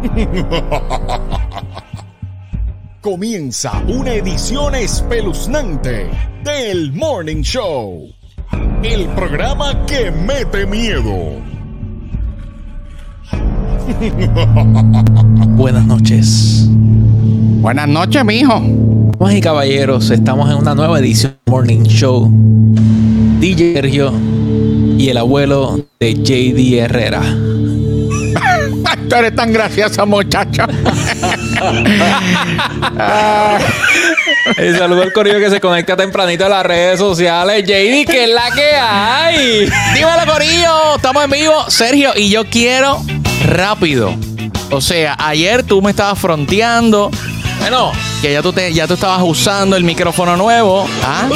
Comienza una edición espeluznante del Morning Show. El programa que mete miedo. Buenas noches. Buenas noches, mijo. Damas y caballeros, estamos en una nueva edición del Morning Show. DJ Sergio y el abuelo de JD Herrera. Tú eres tan gracioso, muchacho. El saludo al corillo que se conecta tempranito a las redes sociales. JD, ¿qué es la que hay? Dímelo, Corillo. Estamos en vivo. Sergio, y yo quiero rápido. O sea, ayer tú me estabas fronteando. Bueno, que ya tú, te, ya tú estabas usando el micrófono nuevo. Ah,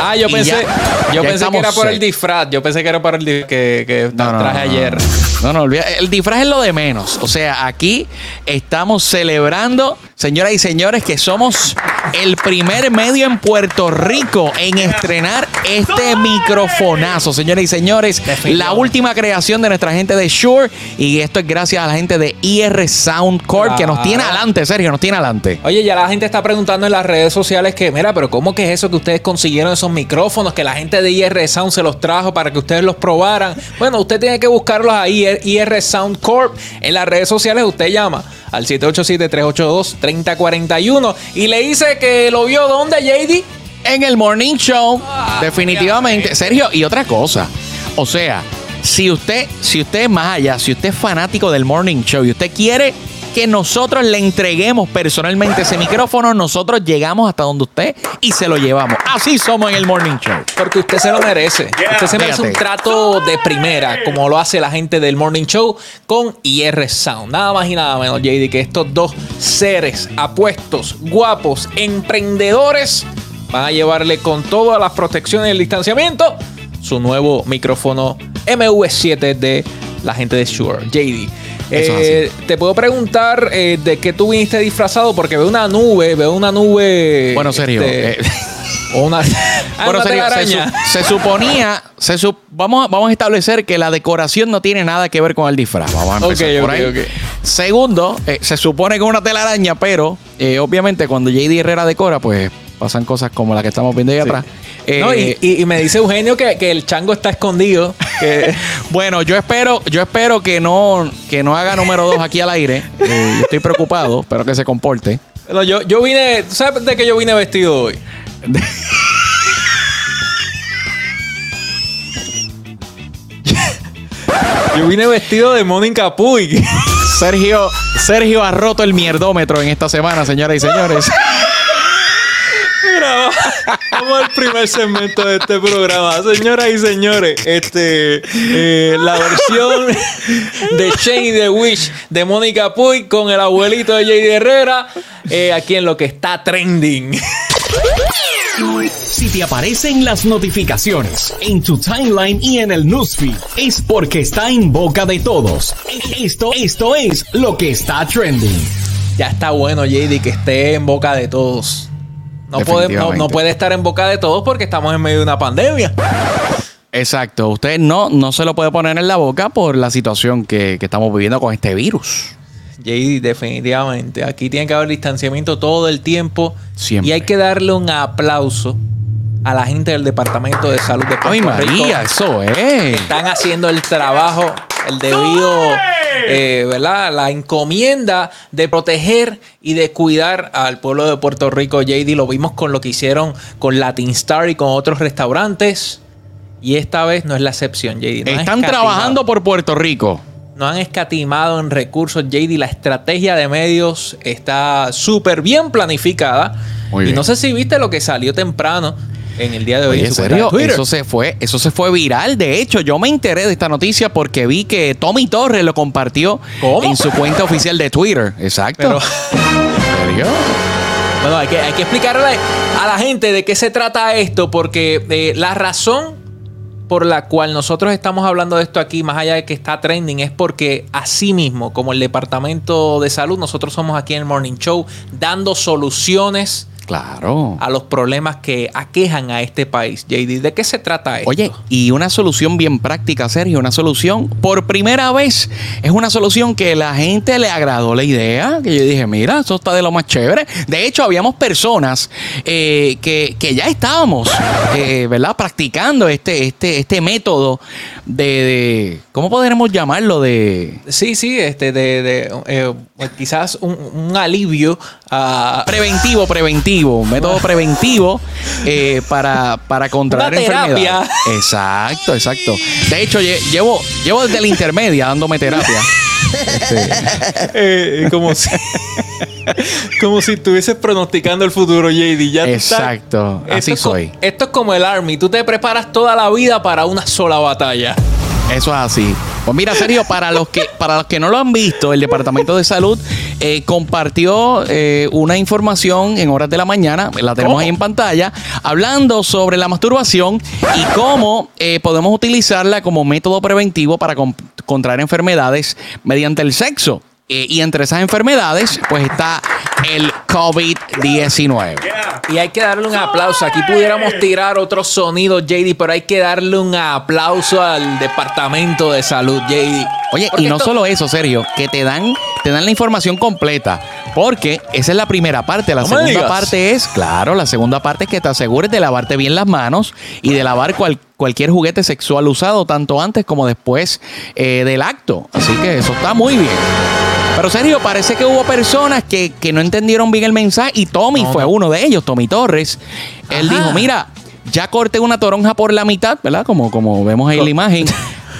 Ah, yo pensé, ya- yo ya pensé que era por el disfraz. Yo pensé que era por el disfraz que, que No, no, traje no. ayer. No, no, olvida. El disfraz es lo de menos. O sea, aquí estamos celebrando, señoras y señores, que somos el primer medio en Puerto Rico en estrenar este microfonazo, señoras y señores. La última creación de nuestra gente de Shure. Y esto es gracias a la gente de IR Sound Corp, que nos tiene adelante, Sergio, nos tiene adelante. Oye, ya la gente está preguntando en las redes sociales que, mira, pero ¿cómo que es eso que ustedes consiguieron esos micrófonos? Que la gente de IR Sound se los trajo para que ustedes los probaran. Bueno, usted tiene que buscarlos ahí, IR Sound Corp. En las redes sociales usted llama al 787-382-3041 y le dice que lo vio ¿dónde, JD? En el Morning Show, definitivamente. Sergio, y otra cosa. O sea, si usted, si usted es más allá, si usted es fanático del Morning Show y usted quiere que nosotros le entreguemos personalmente ese micrófono, nosotros llegamos hasta donde usted y se lo llevamos. Así somos en el Morning Show. Porque usted se lo merece. Usted se merece un trato de primera, como lo hace la gente del Morning Show con IR Sound. Nada más y nada menos, JD, que estos dos seres apuestos, guapos, emprendedores, van a llevarle con todas las protecciones y el distanciamiento su nuevo micrófono MV7 de la gente de Shure. JD. Eh, te puedo preguntar eh, de qué tú viniste disfrazado porque veo una nube, veo una nube. Bueno, Sergio, este, eh, una, Ah, Bueno, una Sergio, se, telaraña. su- se suponía, se su- vamos, a- vamos a establecer que la decoración no tiene nada que ver con el disfraz. Vamos a empezar Ok, por ok, ahí. ok. Segundo, se supone que es una telaraña, pero obviamente cuando JD Herrera decora, pues pasan cosas como la que estamos viendo ahí atrás. Eh, No, y, y- y me dice Eugenio que, que el chango está escondido. Que, Bueno, yo espero, yo espero que no, que no haga número dos aquí al aire. Eh, yo estoy preocupado, espero que se comporte. Yo, yo vine. ¿Tú sabes de qué yo vine vestido hoy? yo vine vestido de Mónica Puig. Sergio, Sergio ha roto el mierdómetro en esta semana, señoras y señores. Mira, vamos al primer segmento de este programa. Señoras y señores, este, eh, la versión de Shane the Wish de Mónica Puig con el abuelito de J.D. Herrera, eh, aquí en lo que está trending. Si te aparecen las notificaciones en tu timeline y en el newsfeed, es porque está en boca de todos. Esto, esto es lo que está trending. Ya está bueno, JD, que esté en boca de todos. No puede, no, no puede estar en boca de todos porque estamos en medio de una pandemia. Exacto. Usted no, no se lo puede poner en la boca por la situación que, que estamos viviendo con este virus. JD, definitivamente. Aquí tiene que haber distanciamiento todo el tiempo. Siempre. Y hay que darle un aplauso a la gente del Departamento de Salud de Puerto Ay, Rico. María, eso es. Están haciendo el trabajo, el debido, eh, ¿verdad? La encomienda de proteger y de cuidar al pueblo de Puerto Rico. JD, lo vimos con lo que hicieron con Latin Star y con otros restaurantes. Y esta vez no es la excepción, JD. No Están trabajando por Puerto Rico. No han escatimado en recursos, JD. La estrategia de medios está súper bien planificada. Muy y bien. no sé si viste lo que salió temprano en el día de hoy. Oye, en su serio, Twitter. eso se fue, eso se fue viral. De hecho, yo me enteré de esta noticia porque vi que Tommy Torres lo compartió ¿Cómo? en su cuenta oficial de Twitter. Exacto. Pero- ¿En serio? Bueno, hay que, hay que explicarle a la gente de qué se trata esto, porque eh, la razón por la cual nosotros estamos hablando de esto aquí, más allá de que está trending, es porque así mismo, como el Departamento de Salud, nosotros somos aquí en el Morning Show dando soluciones Claro. a los problemas que aquejan a este país. JD, ¿de qué se trata esto? Oye, y una solución bien práctica, Sergio, una solución, por primera vez, es una solución que la gente le agradó la idea, que yo dije, mira, eso está de lo más chévere. De hecho, habíamos personas eh, que, que ya estábamos, eh, ¿verdad? Practicando este, este, este método de, de- ¿cómo podremos llamarlo? De Sí, sí, este, de, de, eh, quizás un, un alivio preventivo, preventivo, un método preventivo eh, para, para contraer Una terapia. enfermedades. Exacto, exacto. De hecho, lle- llevo, llevo desde la intermedia dándome terapia. Eh, como si como si estuvieses pronosticando el futuro, JD. Ya Exacto, Esto así es soy. esto es como el Army. Tú te preparas toda la vida para una sola batalla. Eso es así. Pues mira, Sergio, para los que, para los que no lo han visto, el Departamento de Salud eh, compartió eh, una información en horas de la mañana, la tenemos ahí en pantalla, hablando sobre la masturbación y cómo eh, podemos utilizarla como método preventivo para con- contraer enfermedades mediante el sexo. Eh, y entre esas enfermedades, pues está el COVID-19. Y hay que darle un aplauso. Aquí pudiéramos tirar otros sonidos, JD, pero hay que darle un aplauso al Departamento de Salud, JD. Oye, Porque y no esto- solo eso, Sergio, que te dan, te dan la información completa. Porque esa es la primera parte. La No segunda parte es, claro, la segunda parte es que te asegures de lavarte bien las manos y de lavar cual- cualquier juguete sexual usado, tanto antes como después eh, del acto. Así que eso está muy bien. Pero Sergio, parece que hubo personas que, que no entendieron bien el mensaje y Tommy No, fue no. uno de ellos, Tommy Torres. Él Ajá. dijo, mira, ya corté una toronja por la mitad, ¿verdad? Como, como vemos ahí en la imagen.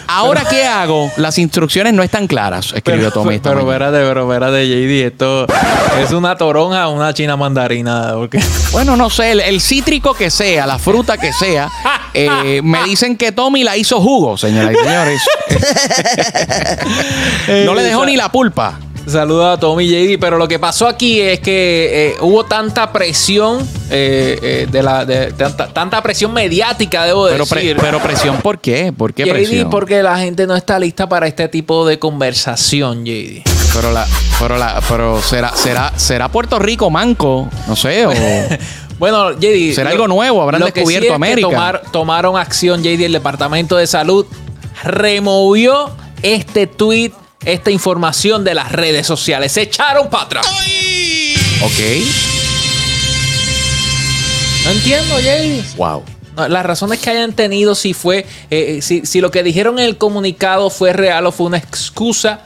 Ahora, ¿qué hago? Las instrucciones no están claras, escribió Pero, Tommy. pero espérate, pero espérate, JD. Esto es una toronja o una china mandarina. Porque... Bueno, no sé, el, el cítrico que sea, la fruta que sea, eh, me dicen que Tommy la hizo jugo, señoras y señores. no le dejó ni la pulpa. Saludos a Tommy JD, pero lo que pasó aquí es que eh, hubo tanta presión eh, eh, de la de, tanta, tanta presión mediática, debo Pero, pre- decir. pero presión, ¿por qué? ¿Por qué JD, presión? porque la gente no está lista para este tipo de conversación, JD. Pero la, pero la, pero será, será, será Puerto Rico manco, no sé, o Bueno, JD. ¿Será algo nuevo? ¿Habrán que descubierto sí que América? tomar- tomaron acción, JD, el Departamento de Salud removió este tweet, esta información de las redes sociales. Se echaron para atrás. ok, No entiendo, JD. wow. No, las razones que hayan tenido, si fue, eh, eh, si, si lo que dijeron en el comunicado fue real o fue una excusa,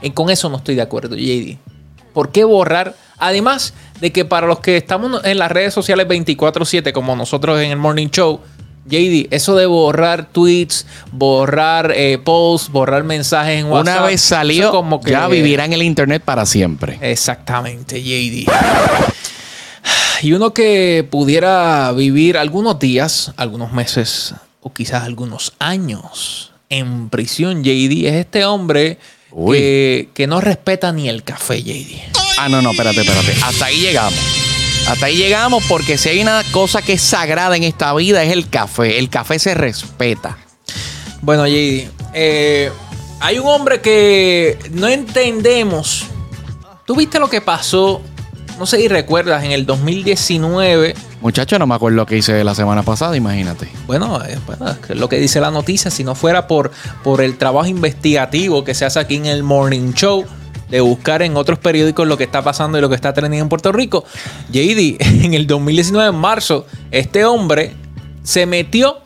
eh, con eso no estoy de acuerdo, JD. ¿Por qué borrar? Además de que para los que estamos en las redes sociales 24/7, como nosotros en el Morning Show, JD, eso de borrar tweets, borrar eh, posts, borrar mensajes en WhatsApp. Una vez salió, como que- ya vivirá en el internet para siempre. Exactamente, JD. Y uno que pudiera vivir algunos días, algunos meses o quizás algunos años en prisión, JD, es este hombre que, que no respeta ni el café, JD. Ah, no, no, espérate, espérate. Hasta ahí llegamos. Hasta ahí llegamos porque si hay una cosa que es sagrada en esta vida es el café. El café se respeta. Bueno, JD, eh, hay un hombre que no entendemos. ¿Tú viste lo que pasó? No sé si recuerdas, en el 2019 Muchacho, no me acuerdo lo que hice la semana pasada, imagínate. Bueno, eh, bueno, lo que dice la noticia, si no fuera por, por el trabajo investigativo que se hace aquí en el Morning Show, de buscar en otros periódicos lo que está pasando y lo que está teniendo en Puerto Rico, JD, en el 2019, en marzo, este hombre se metió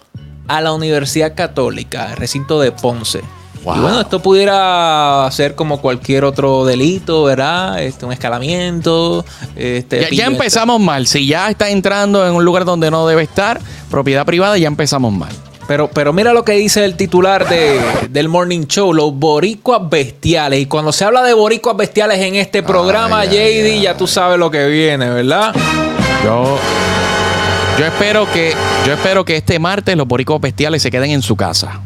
a la Universidad Católica, el recinto de Ponce. Wow. Y bueno, esto pudiera ser como cualquier otro delito, ¿verdad? Este, un escalamiento. Este, Ya, empezamos mal. Si ya está entrando en un lugar donde no debe estar, propiedad privada, ya empezamos mal. Pero, pero mira lo que dice el titular de, del Morning Show, los boricuas bestiales. Y cuando se habla de boricuas bestiales en este programa, Ay, JD, ay, ay. ya tú sabes lo que viene, ¿verdad? Yo, yo espero que, yo espero que este martes los boricos bestiales se queden en su casa.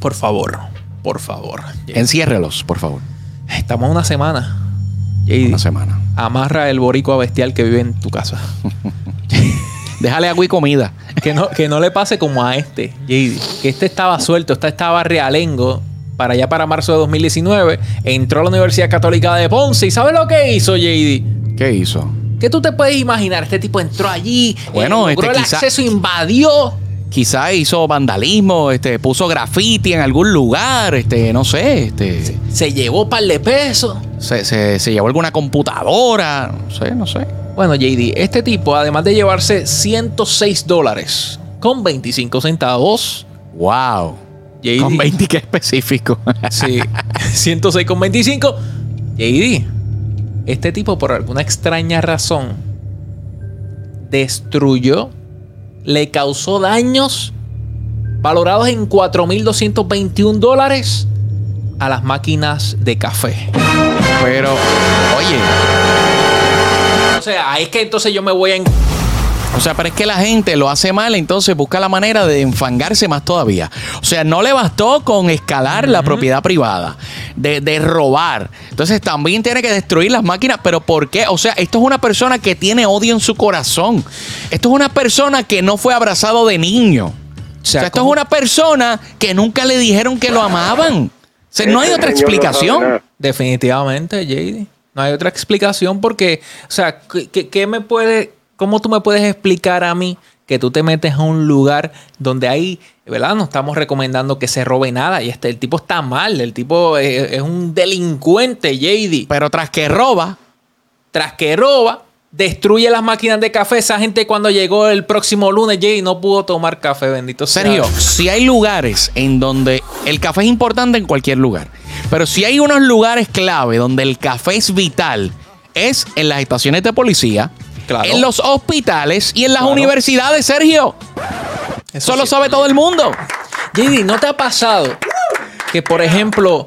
Por favor, por favor. Enciérrelos, por favor. Estamos una semana. JD, Una semana. amarra el boricua bestial que vive en tu casa. Déjale agua y comida. Que no, que no le pase como a este, JD. Que este estaba suelto, este estaba realengo para allá para marzo de 2019. Entró a la Universidad Católica de Ponce. ¿Y sabe lo que hizo, JD? ¿Qué hizo? ¿Qué tú te puedes imaginar? Este tipo entró allí, Bueno, eh, logró este el quizá- acceso, invadió. Quizá hizo vandalismo, este, puso graffiti en algún lugar, este, no sé, este, Se llevó par de pesos. se, se- se llevó alguna computadora, no sé, no sé. Bueno, JD, este tipo, además de llevarse 106 dólares con 25 centavos, Wow. JD, Con 20 que específico. sí, 106 con 25, JD, este tipo por alguna extraña razón destruyó, le causó daños valorados en 4.221 dólares a las máquinas de café. Pero, oye, O sea, ahí es que entonces yo me voy a... en- o sea, pero es que la gente lo hace mal, entonces busca la manera de enfangarse más todavía. O sea, no le bastó con escalar la propiedad privada, de, de robar. Entonces también tiene que destruir las máquinas. Pero ¿por qué? O sea, esto es una persona que tiene odio en su corazón. Esto es una persona que no fue abrazado de niño. O sea, esto es ¿cómo? una persona que nunca le dijeron que lo amaban. O sea, no hay Ese otra señor no sabe explicación. nada. Definitivamente, JD. No hay otra explicación porque, o sea, ¿qué, me puede, ¿cómo tú me puedes explicar a mí que tú te metes a un lugar donde hay, ¿verdad? No estamos recomendando que se robe nada y este, el tipo está mal, el tipo es, es un delincuente, JD. Pero tras que roba, Tras que roba, destruye las máquinas de café. Esa gente cuando llegó el próximo lunes, JD, no pudo tomar café, bendito sea. Sergio, si hay lugares en donde el café es importante en cualquier lugar, pero si hay unos lugares clave donde el café es vital, es en las estaciones de policía, Claro. en los hospitales y en las Claro. universidades, Sergio. Eso lo sí. sabe todo el mundo. JD, ¿no te ha pasado que, por ejemplo,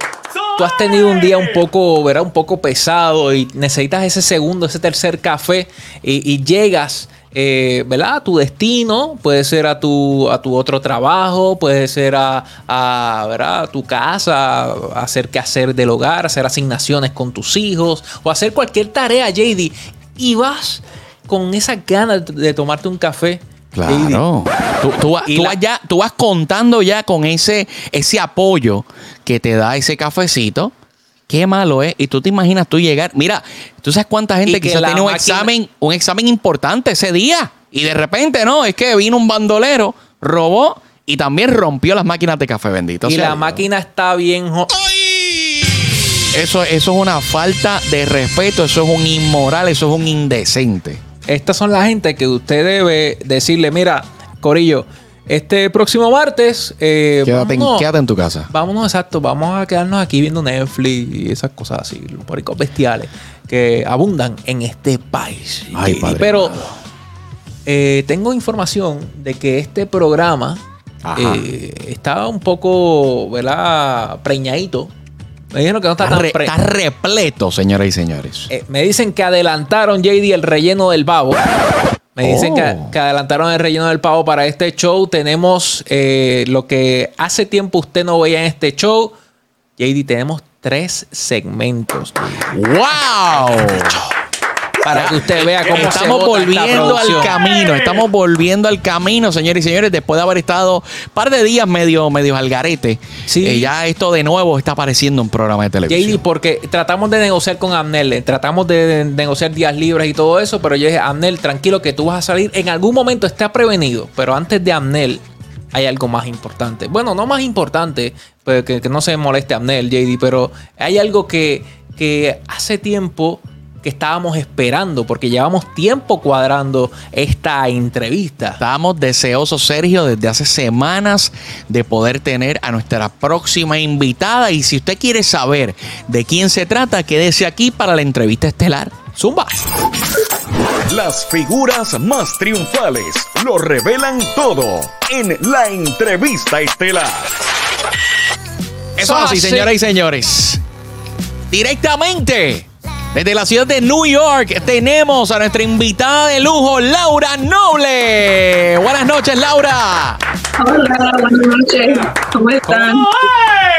tú has tenido un día un poco, ¿verdad? Un poco pesado y necesitas ese segundo, ese tercer café y, y llegas, eh, ¿verdad? A tu destino, puede ser a tu, a tu otro trabajo, puede ser a, a, ¿verdad? a tu casa, a hacer qué hacer del hogar, hacer asignaciones con tus hijos o hacer cualquier tarea, JD, y vas con esa ganas de tomarte un café. Claro. Tú, tú vas- Y tú la- vas ya, tú vas contando ya con ese, ese apoyo que te da ese cafecito. Qué malo es. Y tú te imaginas tú llegar. Mira, tú sabes cuánta gente que quizás tiene un máquina- examen, un examen importante ese día. Y de repente, no, es que vino un bandolero, robó y también rompió las máquinas de café bendito. y sea la máquina está bien... Eso, eso es una falta de respeto, eso es un inmoral, eso es un indecente. Estas son la gente que usted debe decirle, mira, Corillo, este próximo martes, eh, Quédate, en- vámonos, quédate en tu casa. vámonos, exacto, vamos a quedarnos aquí viendo Netflix y esas cosas así, los poricos bestiales que abundan en este país. Ay, Y- padre Pero eh, tengo información de que este programa eh, está un poco, ¿verdad? Preñadito. Me dijeron que no está Está, tan re- está repleto, señoras y señores. eh, me dicen que adelantaron, JD, el relleno del pavo. Me dicen Oh. que, que adelantaron el relleno del pavo para este show. Tenemos eh, lo que hace tiempo usted no veía en este show. JD, tenemos tres segmentos ¡Wow! Para que usted vea cómo se Estamos esta volviendo al camino, estamos volviendo al camino, señores y señores, después de haber estado un par de días medio, medio al garete. Sí. eh, ya esto de nuevo está apareciendo en un programa de televisión. JD, porque tratamos de negociar con Amnel, eh, tratamos de, negociar días libres y todo eso, pero yo dije, Amnel, tranquilo que tú vas a salir. En algún momento está prevenido, pero antes de Amnel hay algo más importante. Bueno, no más importante, pues, que, que no se moleste Amnel, JD, pero hay algo que, que hace tiempo que estábamos esperando, porque llevamos tiempo cuadrando esta entrevista. Estamos deseosos, Sergio, desde hace semanas de poder tener a nuestra próxima invitada. Y si usted quiere saber de quién se trata, quédese aquí para la entrevista estelar. Zumba. Las figuras más triunfales lo revelan todo en la entrevista estelar. Eso es así, Así. señoras y señores. Directamente desde la ciudad de New York tenemos a nuestra invitada de lujo, Laura Noble. Buenas noches, Laura. Hola, buenas noches. ¿Cómo están?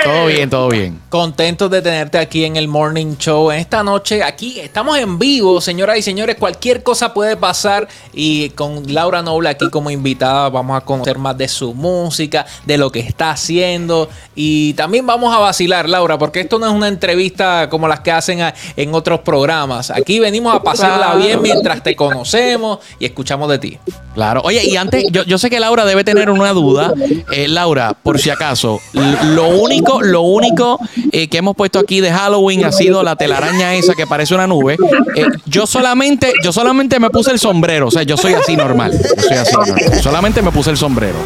Todo bien, todo bien. Contentos de tenerte aquí en el Morning Show. En esta noche, aquí estamos en vivo, señoras y señores. Cualquier cosa puede pasar. Y con Laura Noble aquí como invitada, vamos a conocer más de su música, de lo que está haciendo. Y también vamos a vacilar, Laura, porque esto no es una entrevista como las que hacen en otros programas. Aquí venimos a pasarla bien mientras te conocemos y escuchamos de ti. Claro. Oye, y antes, yo, yo sé que Laura debe tener una duda. Eh, Laura, por si acaso, lo único, lo único eh, que hemos puesto aquí de Halloween ha sido la telaraña esa que parece una nube. Eh, yo solamente, yo solamente me puse el sombrero. O sea, yo soy así normal. Yo soy así normal. Solamente me puse el sombrero.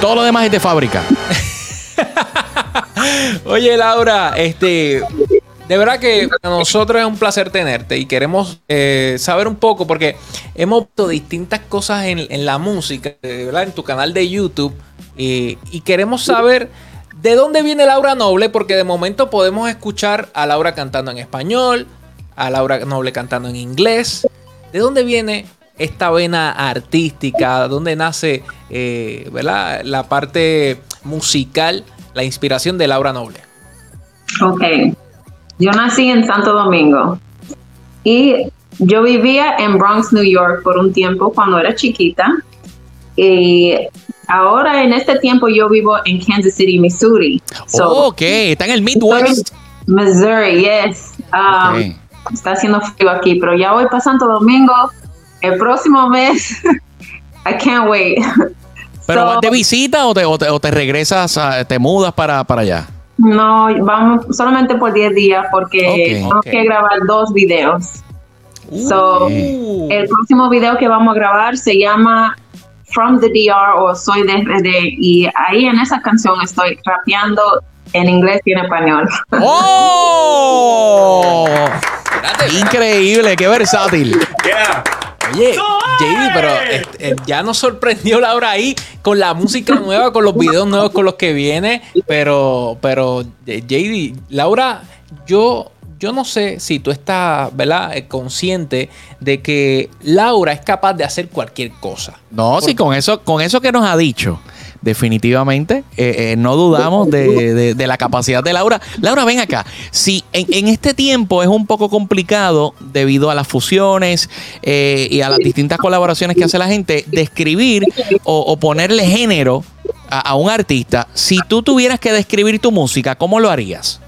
Todo lo demás es de fábrica. Oye, Laura, este. De verdad que para nosotros es un placer tenerte y queremos eh, saber un poco porque hemos visto distintas cosas en, la música, ¿verdad? En tu canal de YouTube y queremos saber de dónde viene Laura Noble porque de momento podemos escuchar a Laura cantando en español, a Laura Noble cantando en inglés. ¿De dónde viene esta vena artística? ¿Dónde nace eh, ¿verdad? la parte musical, la inspiración de Laura Noble? Ok. Yo nací en Santo Domingo y yo vivía en Bronx, New York por un tiempo cuando era chiquita. Y ahora en este tiempo yo vivo en Kansas City, Missouri. oh, ok, está en el Midwest. Missouri, yes. Um, está haciendo frío aquí, pero ya voy para Santo Domingo el próximo mes. I can't wait. ¿Pero vas de visita o te, o te, regresas, te mudas para, para allá? No, vamos solamente por 10 días porque tengo que grabar dos videos. so, el próximo video que vamos a grabar se llama From the DR o Soy de RD y ahí en esa canción estoy rapeando en inglés y en español. ¡Oh! Increíble, qué versátil. Oye, JD, pero este, eh, ya nos sorprendió Laura ahí con la música nueva, con los videos nuevos con los que viene. Pero, pero, eh, JD, Laura, yo, yo no sé si tú estás, ¿verdad? Eh, consciente de que Laura es capaz de hacer cualquier cosa. No, sí, con eso, con eso que nos ha dicho definitivamente. Eh, eh, no dudamos de, la capacidad de Laura. Laura, ven acá. Si en, este tiempo es un poco complicado debido a las fusiones eh, y a las distintas colaboraciones que hace la gente, describir o, ponerle género a un artista, si tú tuvieras que describir tu música, ¿cómo lo harías?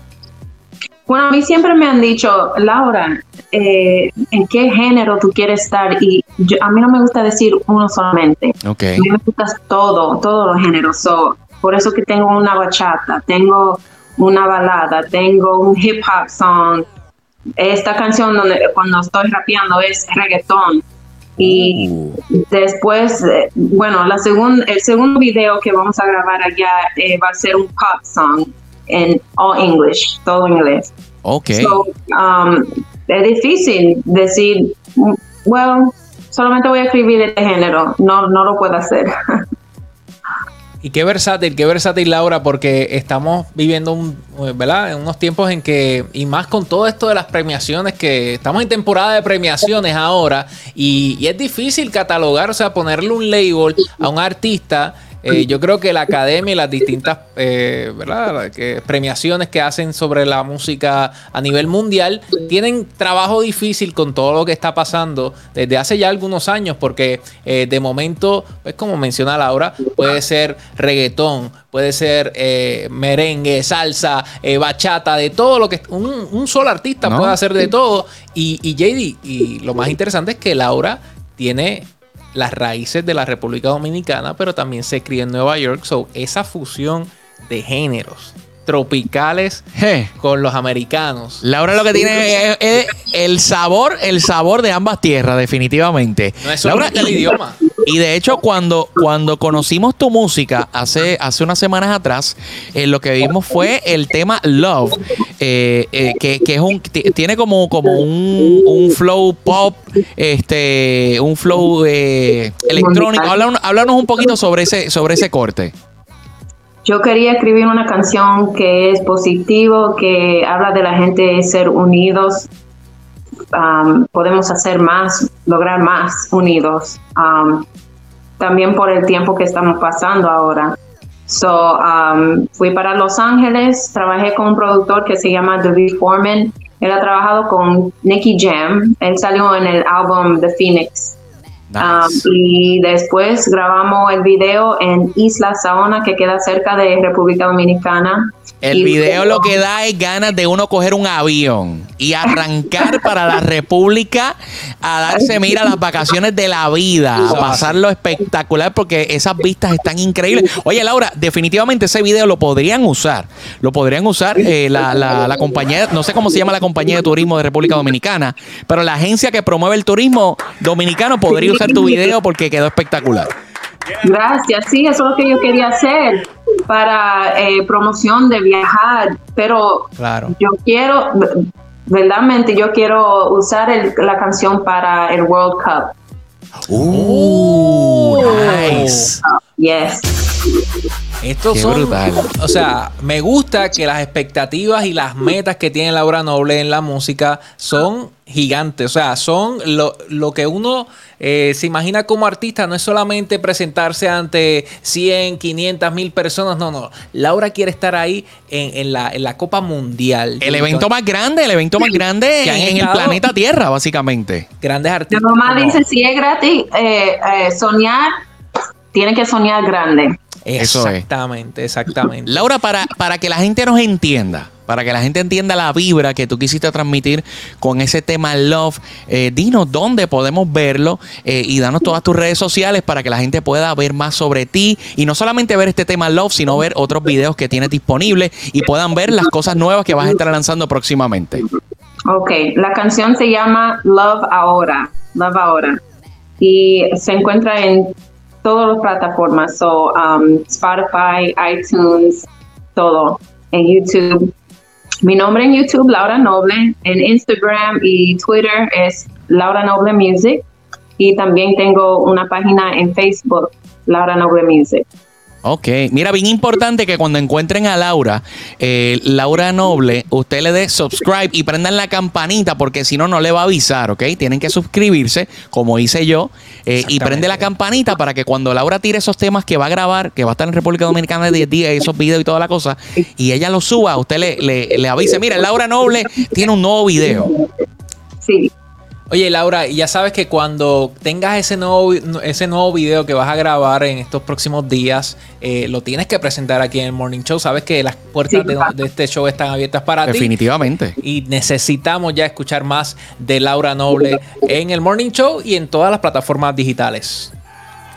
Bueno, a mí siempre me han dicho, Laura, eh, ¿en qué género tú quieres estar? Y a mí no me gusta decir uno solamente. Okay. A mí me gusta todo, todos los géneros. por eso que tengo una bachata, tengo una balada, tengo un hip hop song. Esta canción donde cuando estoy rapeando es reggaetón. Y uh. después, eh, bueno, la el segundo video que vamos a grabar allá eh, va a ser un pop song en all English, todo inglés. Ok. Um, es difícil decir, bueno, solamente voy a escribir este género, no, no lo puedo hacer. Y qué versátil, qué versátil Laura, porque estamos viviendo un, ¿verdad? En unos tiempos en que, y más con todo esto de las premiaciones, que estamos en temporada de premiaciones ahora, y, y es difícil catalogar, o sea, ponerle un label a un artista eh, yo creo que la academia y las distintas eh, premiaciones que hacen sobre la música a nivel mundial tienen trabajo difícil con todo lo que está pasando desde hace ya algunos años, porque eh, de momento, pues como menciona Laura, puede ser reggaetón, puede ser merengue, salsa, bachata, de todo lo que un, solo artista puede hacer de todo. Y, y JD, y lo más interesante es que Laura tiene las raíces de la República Dominicana, pero también se cría en Nueva York. So, esa fusión de géneros tropicales con los americanos. Laura lo que tiene es, el sabor, el sabor de ambas tierras, definitivamente. No es solo el idioma. Y de hecho, cuando, cuando conocimos tu música hace, hace unas semanas atrás, eh, lo que vimos fue el tema Love, eh, eh, que, es un tiene como, como un, flow pop, este, un flow electrónico. Háblanos, un poquito sobre ese, sobre ese corte. Yo quería escribir una canción que es positivo, que habla de la gente ser unidos. Um, podemos hacer más, lograr más unidos. Um, también por el tiempo que estamos pasando ahora. So, um, fui para Los Ángeles, trabajé con un productor que se llama David Foreman. Él ha trabajado con Nicky Jam. Él salió en el álbum The Phoenix. Um, Nice. y después grabamos el video en Isla Saona, que queda cerca de República Dominicana. El video lo que da es ganas de uno coger un avión y arrancar para la República a darse, mira, las vacaciones de la vida, a pasarlo espectacular porque esas vistas están increíbles. Oye, Laura, definitivamente ese video lo podrían usar. Lo podrían usar eh, la, la- la compañía, no sé cómo se llama la compañía de turismo de República Dominicana, pero la agencia que promueve el turismo dominicano podría usar tu video porque quedó espectacular. Gracias, sí, eso es lo que yo quería hacer para eh, promoción de viajar, pero Claro. yo quiero, verdaderamente yo quiero usar el- la canción para el World Cup. Uh, nice. Yes. Estos Qué son, brutal. o sea, me gusta que las expectativas y las metas que tiene Laura Noble en la música son gigantes, o sea, son lo, lo que uno eh, se imagina como artista, no es solamente presentarse ante 100, 500 mil personas, no, no, Laura quiere estar ahí en, en la, en la Copa Mundial. El evento más grande, el evento más grande en el planeta Tierra, básicamente. Grandes Mi artistas. mamá como- dice, si es gratis, eh, eh, soñar, tiene que soñar grande. Eso es. Exactamente, exactamente. Laura, para, para que la gente nos entienda, para que la gente entienda la vibra que tú quisiste transmitir con ese tema Love, eh, dinos dónde podemos verlo eh, y danos todas tus redes sociales para que la gente pueda ver más sobre ti y no solamente ver este tema Love, sino ver otros videos que tienes disponibles y puedan ver las cosas nuevas que vas a estar lanzando próximamente. Ok, la canción se llama Love Ahora, Love Ahora, y se encuentra en todas las plataformas, so, um, Spotify, iTunes, todo, en YouTube. Mi nombre en YouTube, Laura Noble, en Instagram y Twitter es Laura Noble Music, y también tengo una página en Facebook, Laura Noble Music. Ok, mira, bien importante que cuando encuentren a Laura, eh, Laura Noble, usted le dé subscribe y prendan la campanita porque si no, no le va a avisar, ¿ok? Tienen que suscribirse, como hice yo, eh, y prende la campanita para que cuando Laura tire esos temas que va a grabar, que va a estar en República Dominicana de 10 días, esos videos y toda la cosa, y ella los suba, usted le, le, le avise, mira, Laura Noble tiene un nuevo video. Sí, Oye, Laura, ya sabes que cuando tengas ese nuevo, ese nuevo video que vas a grabar en estos próximos días, eh, lo tienes que presentar aquí en el Morning Show. Sabes que las puertas Sí, de, este show están abiertas para ti. Definitivamente. Y necesitamos ya escuchar más de Laura Noble en el Morning Show y en todas las plataformas digitales.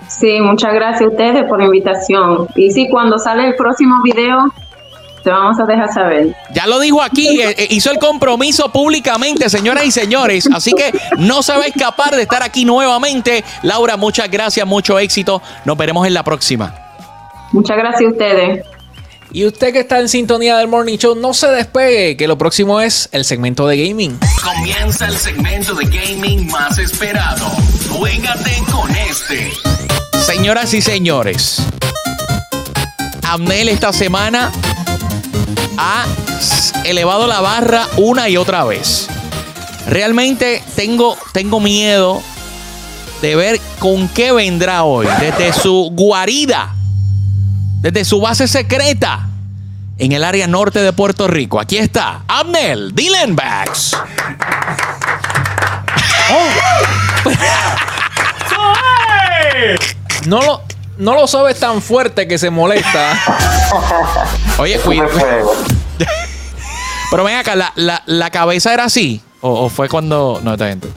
sí, muchas gracias a ustedes por la invitación. Y sí, cuando sale el próximo video, te vamos a dejar saber. Ya lo dijo aquí, eh, eh, hizo el compromiso públicamente, señoras y señores. Así que no se va a escapar de estar aquí nuevamente. Laura, muchas gracias, mucho éxito. Nos veremos en la próxima. Muchas gracias a ustedes. Y usted que está en sintonía del Morning Show, no se despegue, que lo próximo es el segmento de gaming. Comienza el segmento de gaming más esperado. Juégate con este. Señoras y señores, Abnel esta semana ha elevado la barra una y otra vez. Realmente tengo, tengo miedo de ver con qué vendrá hoy. Desde su guarida, desde su base secreta en el área norte de Puerto Rico. Aquí está Abnel Dillenbacks. No lo, no lo sabes tan fuerte que se molesta. Oye, cuida. Pero ven acá, ¿la, la, la cabeza era así? ¿O, o fue cuando.? No, esta gente.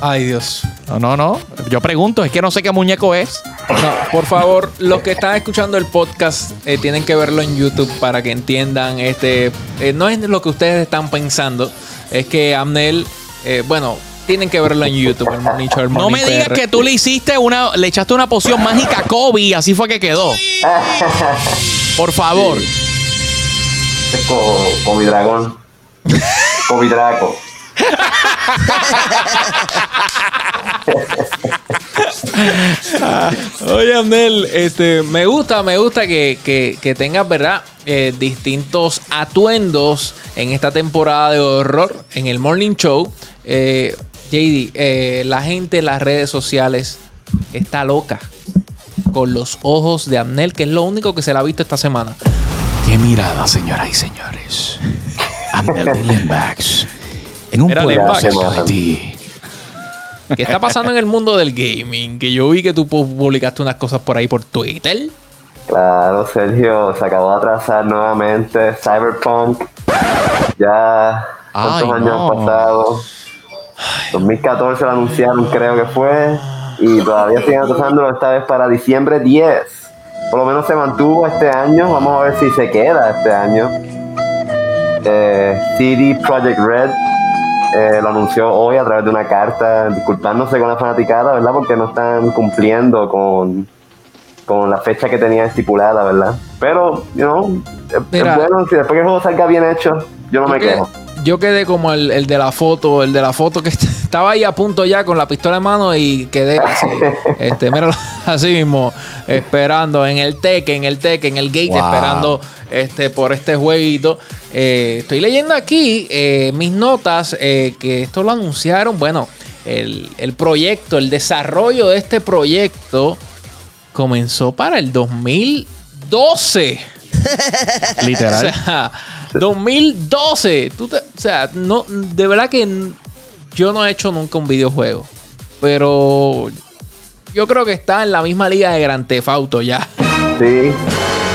Ay, Dios. No, no, no. Yo pregunto, es que no sé qué muñeco es. No, por favor, los que están escuchando el podcast eh, tienen que verlo en YouTube para que entiendan. Este, eh, no es lo que ustedes están pensando. Es que Amnel, eh, bueno, tienen que verlo en YouTube. El el No me digas que tú le hiciste una. Le echaste una poción mágica a Kobe y así fue que quedó. Por favor. Es co- Kobe Dragón. Kobe Draco. Oye, Amnel, este, me gusta, me gusta que, que, que tengas, ¿verdad? Eh, distintos atuendos en esta temporada de horror en el Morning Show. Eh, JD, eh, la gente en las redes sociales está loca con los ojos de Amnel, que es lo único que se le ha visto esta semana. Qué mirada, señoras y señores. Amel Dilenbax. En un Era pueblo Dilenbax. cerca de ti. ¿Qué está pasando en el mundo del gaming? Que yo vi que tú pu- publicaste unas cosas por ahí por Twitter. Claro, Sergio, se acabó de atrasar nuevamente Cyberpunk. Ya, ¿cuántos Ay, años no. han pasado? 2014 lo anunciaron, creo que fue. Y todavía siguen atrasándolo esta vez para diciembre 10. Por lo menos se mantuvo este año. Vamos a ver si se queda este año. Eh, CD Projekt Red eh, lo anunció hoy a través de una carta disculpándose con la fanaticada, ¿verdad? Porque no están cumpliendo con, con la fecha que tenían estipulada, ¿verdad? Pero, you know, es- Mira. es bueno, si después que el juego salga bien hecho, yo no me quejo. Yo quedé como el, el de la foto, el de la foto que estaba ahí a punto ya con la pistola en mano y quedé así, este, míralo, así mismo, esperando en el tech, en el tech, en el gate, Wow. esperando este, por este jueguito. Eh, estoy leyendo aquí eh, mis notas eh, que esto lo anunciaron. Bueno, el, el proyecto, el desarrollo de este proyecto comenzó para el 2012. Literal. O sea, 2012. Tú te- o sea, no, de verdad que yo no he hecho nunca un videojuego. Pero yo creo que está en la misma liga de Grand Theft Auto ya. Sí,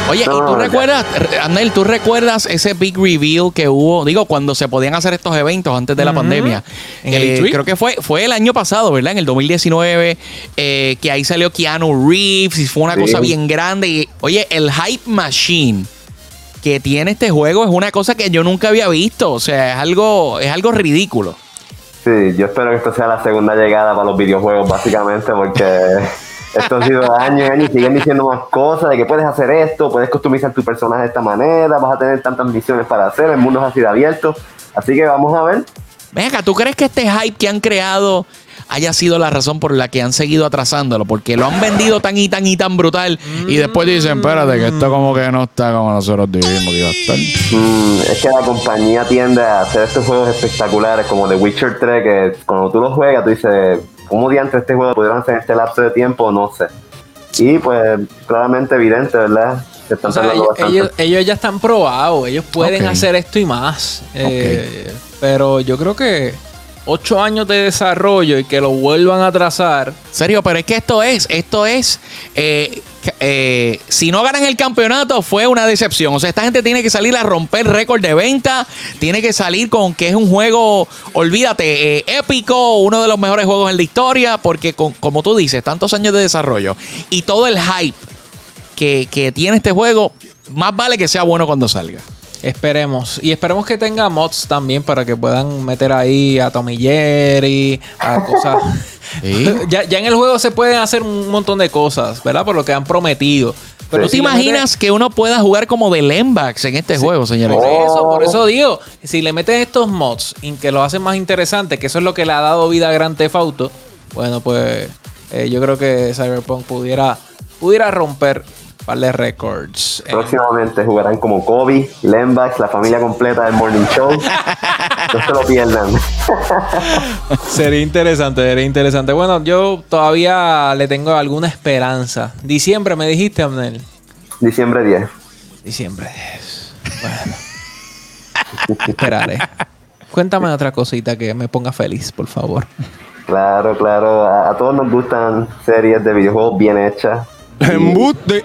Oye, ¿y tú recuerdas, Anel, tú recuerdas ese big reveal que hubo? Digo, cuando se podían hacer estos eventos antes de la pandemia. En el Eh, E3. creo que fue, fue el año pasado, ¿verdad? En el 2019, eh, que ahí salió Keanu Reeves y fue una Sí. cosa bien grande. Y, oye, el hype machine que tiene este juego es una cosa que yo nunca había visto. O sea, es algo, es algo ridículo. sí, yo espero que esto sea la segunda llegada para los videojuegos, básicamente, porque esto ha sido años y años y siguen diciendo más cosas de que puedes hacer esto, puedes customizar tu personaje de esta manera, vas a tener tantas misiones para hacer, el mundo es así de abierto. Así que vamos a ver. Ven acá, ¿tú crees que este hype que han creado haya sido la razón por la que han seguido atrasándolo? Porque lo han vendido tan y tan y tan brutal y después dicen, espérate, que esto como que no está como nosotros dijimos que iba a estar. Mm, es que la compañía tiende a hacer estos juegos espectaculares como The Witcher 3, que cuando tú lo juegas, tú dices, ¿cómo diante este juego pudieron hacer en este lapso de tiempo? No sé. Y pues, claramente evidente, ¿verdad? Se están O sea, ellos, bastante. ellos- ellos ya están probados. Ellos pueden hacer esto y más. Eh, pero yo creo que ocho años de desarrollo y que lo vuelvan a trazar. Serio, pero es que esto es, esto es, eh, eh, si no ganan el campeonato fue una decepción. O sea, esta gente tiene que salir a romper récord de venta, tiene que salir con que es un juego, olvídate, eh, épico, uno de los mejores juegos en la historia, porque con- como tú dices, tantos años de desarrollo y todo el hype que, que tiene este juego, más vale que sea bueno cuando salga. Esperemos. Y esperemos que tenga mods también para que puedan meter ahí a Tommy Jerry, a cosas. Sí. ya, ya en el juego se pueden hacer un montón de cosas, ¿verdad? Por lo que han prometido. Pero ¿Tú te si imaginas que uno pueda jugar como de Lembax en este juego, señores? Por eso, por Oh. eso digo, si le meten estos mods y que lo hacen más interesante, que eso es lo que le ha dado vida a Grand Theft Auto, bueno, pues eh, yo creo que Cyberpunk pudiera, pudiera romper de récords. Eh, Próximamente jugarán como Kobe, Lembax, la familia completa del Morning Show. no se lo pierdan. sería interesante, sería interesante. Bueno, yo todavía le tengo alguna esperanza. Diciembre me dijiste, Amnel. Diciembre 10. Diciembre 10. Bueno. Esperaré. Cuéntame otra cosita que me ponga feliz, por favor. Claro, claro. A, a todos nos gustan series de videojuegos bien hechas. Embuste.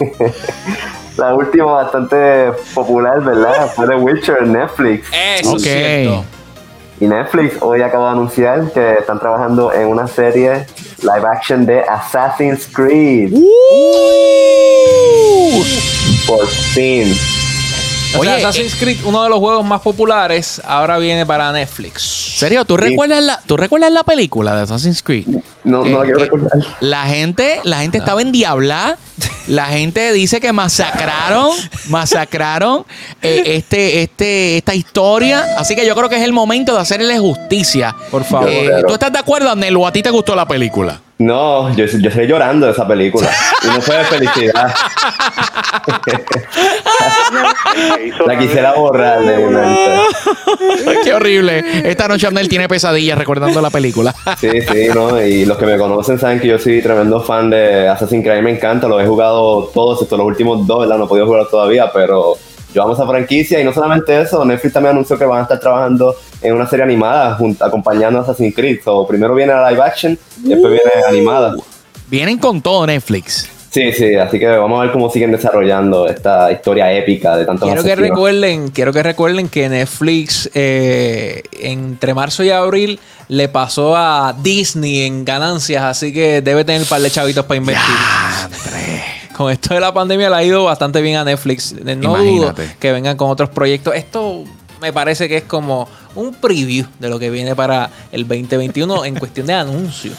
La última bastante popular, ¿verdad? Fue The Witcher en Netflix. Eso es cierto. Y Netflix hoy acaba de anunciar que están trabajando en una serie live action de Assassin's Creed. Por fin. O sea, Oye, Assassin's Creed, uno de los juegos más populares, ahora viene para Netflix. ¿Serio? ¿Tú recuerdas la, ¿tú recuerdas la película de Assassin's Creed? No, no la quiero recordar. La gente, la gente estaba en diabla. La gente dice que masacraron, masacraron eh, este, este, esta historia. Así que yo creo que es el momento de hacerle justicia. Por favor. Eh, ¿Tú estás de acuerdo, Anel, o a ti te gustó la película? No, yo, yo estoy llorando de esa película. Y no fue de felicidad. la quisiera borrar de mente. Qué horrible. Esta noche Abnel tiene pesadillas recordando la película. Sí, sí, ¿no? Y los que me conocen saben que yo soy tremendo fan de Assassin's Creed. Me encanta, los he jugado todos, estos los últimos dos, ¿verdad? No he podido jugar todavía, pero yo amo esa franquicia. Y no solamente eso, Netflix también anunció que van a estar trabajando en una serie animada junto, acompañando a Assassin's Creed. So, primero viene la live action, y después viene animada. Vienen con todo Netflix. Sí, sí, así que vamos a ver cómo siguen desarrollando esta historia épica de tantos Quiero que recuerden, quiero que recuerden que Netflix eh, entre marzo y abril le pasó a Disney en ganancias, así que debe tener un par de chavitos para invertir. Con esto de la pandemia le ha ido bastante bien a Netflix. No dudo Imagínate. que vengan con otros proyectos. Esto me parece que es como un preview de lo que viene para el 2021 en cuestión de anuncios.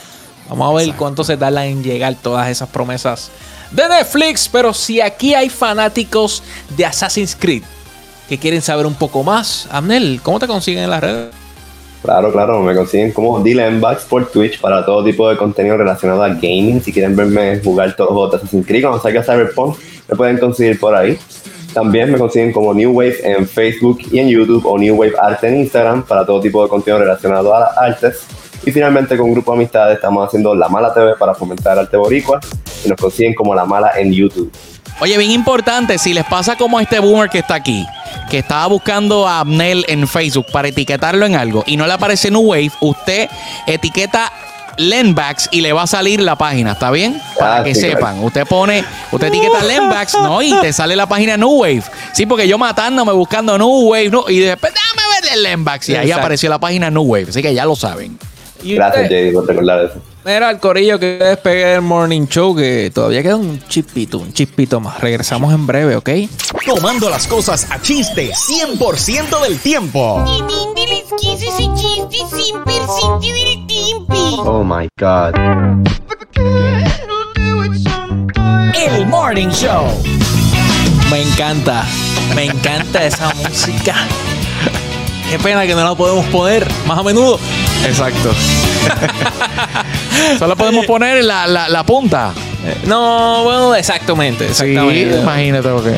Vamos a ver cuánto se tarda en llegar todas esas promesas de Netflix. Pero si aquí hay fanáticos de Assassin's Creed que quieren saber un poco más, Amnel, ¿cómo te consiguen en las redes? Claro, claro, me consiguen como Dylan Bucks por Twitch para todo tipo de contenido relacionado a gaming. Si quieren verme jugar todos los juegos de Assassin's Creed, cuando salga Cyberpunk, me pueden conseguir por ahí. También me consiguen como New Wave en Facebook y en YouTube o New Wave Arte en Instagram para todo tipo de contenido relacionado a las artes. Y finalmente con Grupo Amistades estamos haciendo La Mala TV para fomentar arte boricua y nos consiguen como La Mala en YouTube. Oye, bien importante, si les pasa como a este boomer que está aquí, que estaba buscando a Abnel en Facebook para etiquetarlo en algo y no le aparece New Wave, usted etiqueta Lenbacks y le va a salir la página, ¿está bien? Para Ah, que sí, sepan. Usted pone, usted etiqueta Lenbacks, ¿no? Y te sale la página New Wave. Sí, porque yo matándome buscando New Wave, ¿no? Y después, déjame ver el Lenbacks. Y ahí Exacto. apareció la página New Wave. Así que ya lo saben. Y Gracias, usted, JD, por recordar eso. Mira, el corillo que despegue del Morning Show, que todavía queda un chispito, un chispito más. Regresamos en breve, ¿ok? Tomando las cosas a chiste 100% del tiempo. Divin les quiso ese chiste siempre sin del tiempo. Oh my god. El Morning Show. Me encanta, me encanta esa música. Qué pena que no la podemos poner más a menudo. Exacto. Solo podemos poner la, la, la punta. No, bueno, exactamente, Sí, exactamente. imagínate lo que.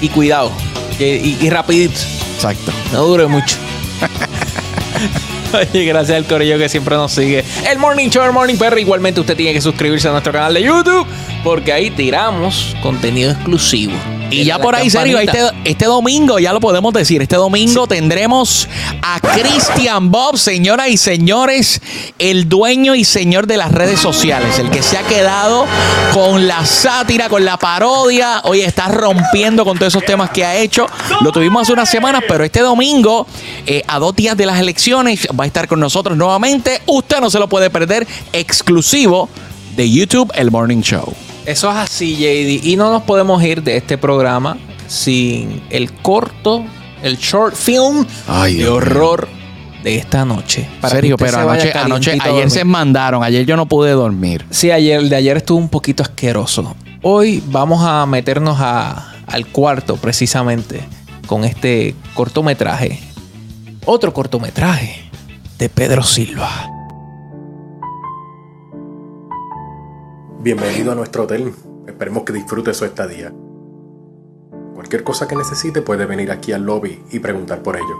y cuidado, y, y- y rapidito, Exacto. no dure mucho. Oye, gracias al corillo que siempre nos sigue. El Morning Show, el Morning Perry. Igualmente usted tiene que suscribirse a nuestro canal de YouTube porque ahí tiramos contenido exclusivo. Y ya por ahí, serio, este, campanita. este domingo, ya lo podemos decir, este domingo tendremos a Christian Bob, señoras y señores, el dueño y señor de las redes sociales, el que se ha quedado con la sátira, con la parodia, hoy está rompiendo con todos esos temas que ha hecho. Lo tuvimos hace unas semanas, pero este domingo, eh, a dos días de las elecciones, va a estar con nosotros nuevamente. Usted no se lo puede perder, exclusivo de YouTube, El Morning Show. Eso es así, JD. Y no nos podemos ir de este programa sin el corto, el short film Ay, de Dios horror de esta noche. Para serio, que usted pero se vaya anoche, anoche a ayer se dormir. mandaron. Ayer yo no pude dormir. Sí, ayer, el de ayer estuvo un poquito asqueroso. Hoy vamos a meternos a- al cuarto precisamente con este cortometraje. Otro cortometraje de Pedro Silva. Bienvenido a nuestro hotel. Esperemos que disfrute su estadía. Cualquier cosa que necesite puede venir aquí al lobby y preguntar por ello.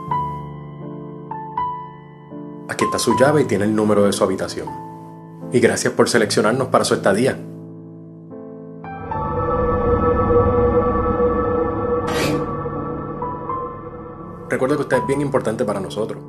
Aquí está su llave y tiene el número de su habitación. Y gracias por seleccionarnos para su estadía. Recuerda que usted es bien importante para nosotros.